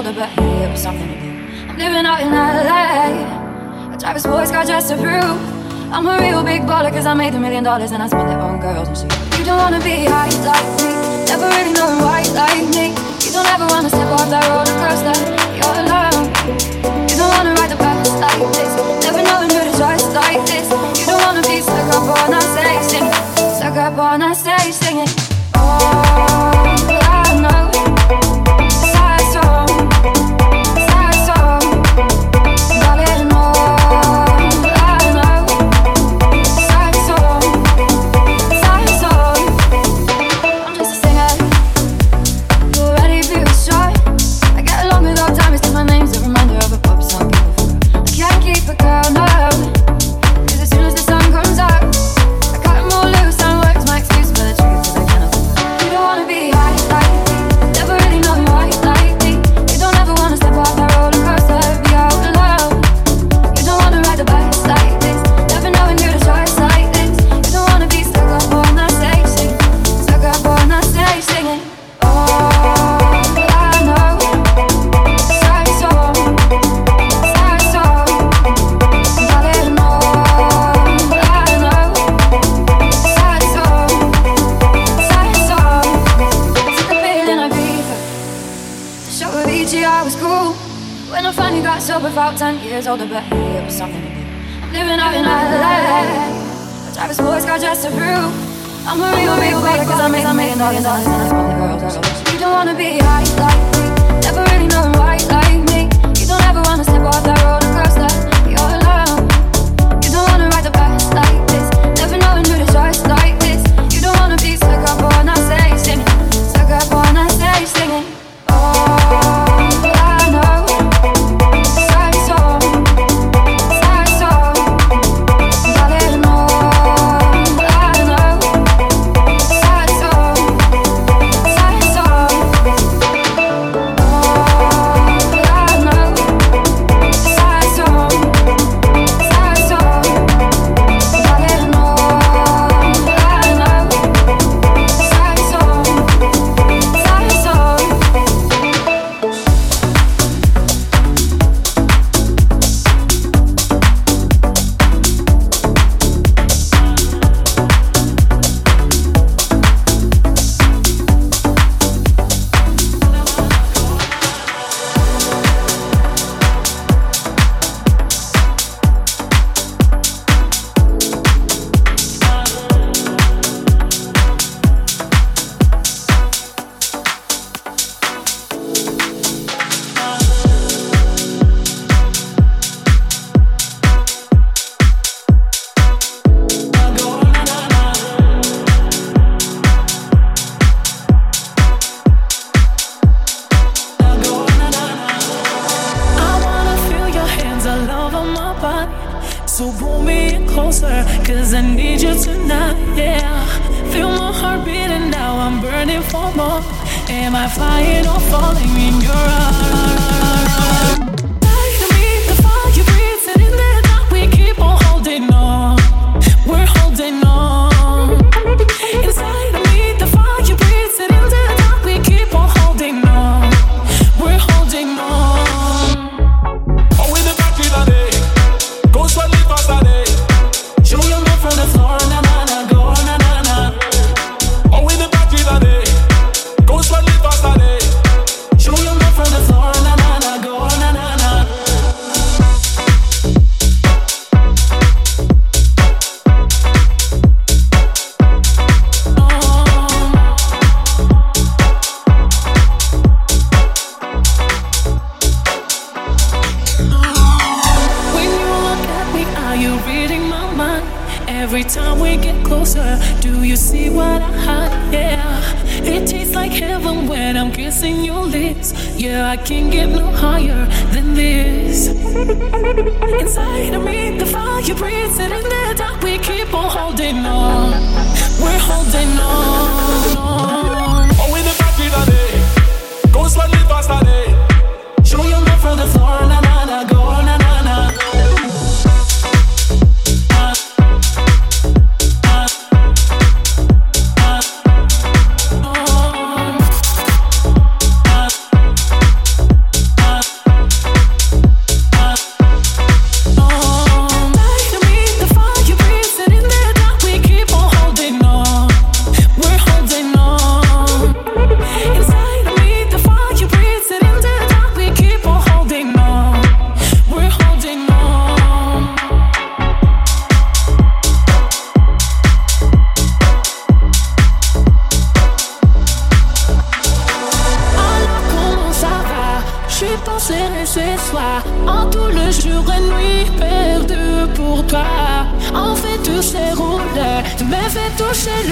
Older, but hey, it was something to do. I'm living out in LA. I drive a sports car just to prove I'm a real big baller, cause I made a million dollars and I spend it on girls and shit. You don't wanna be high like me, never really knowing why like me. You don't ever wanna step off that roller coaster, you're alone. You don't wanna ride the bus like this, never knowing who to trust like this. You don't wanna be stuck up on a stage singing, stuck up on a stage singing. Oh, I'm a real big baller cause I made a million dollars and I spend the girls. You don't wanna be high like me, never really knowing why like me. You don't ever wanna step off that roller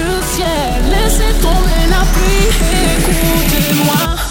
le ciel, laissez tomber la pluie, écoutez-moi.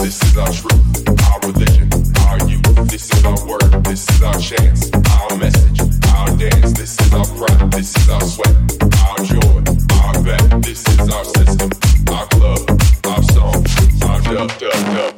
This is our truth, our religion, our youth. This is our word. This is our chance, our message, our dance. This is our pride. This is our sweat, our joy, our bet. This is our system, our club, our song, our dub, dub, dub.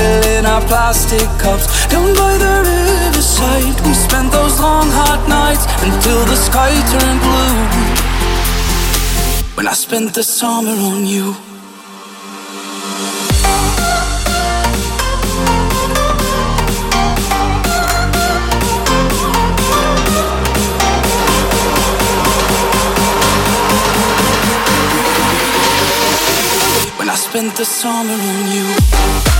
Rocks, filling our plastic cups. Down by the riverside, we spent those long hot nights until the sky turned blue. When I spent the summer on you. When I spent the summer on you.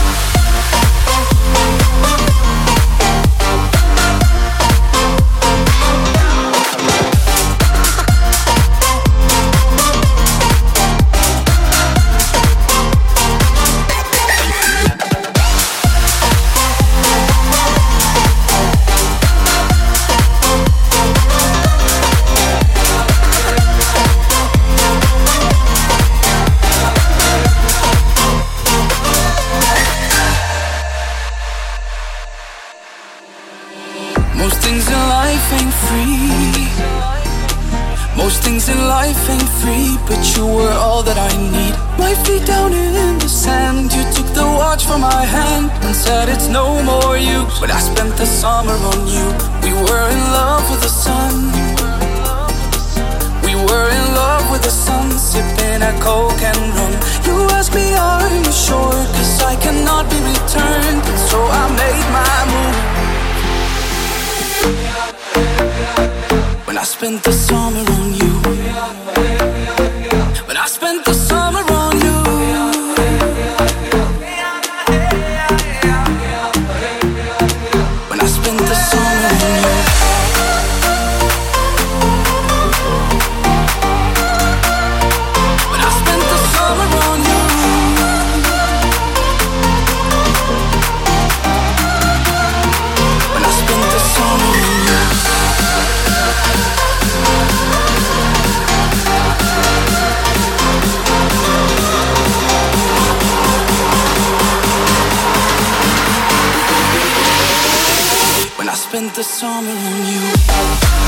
the summer on you.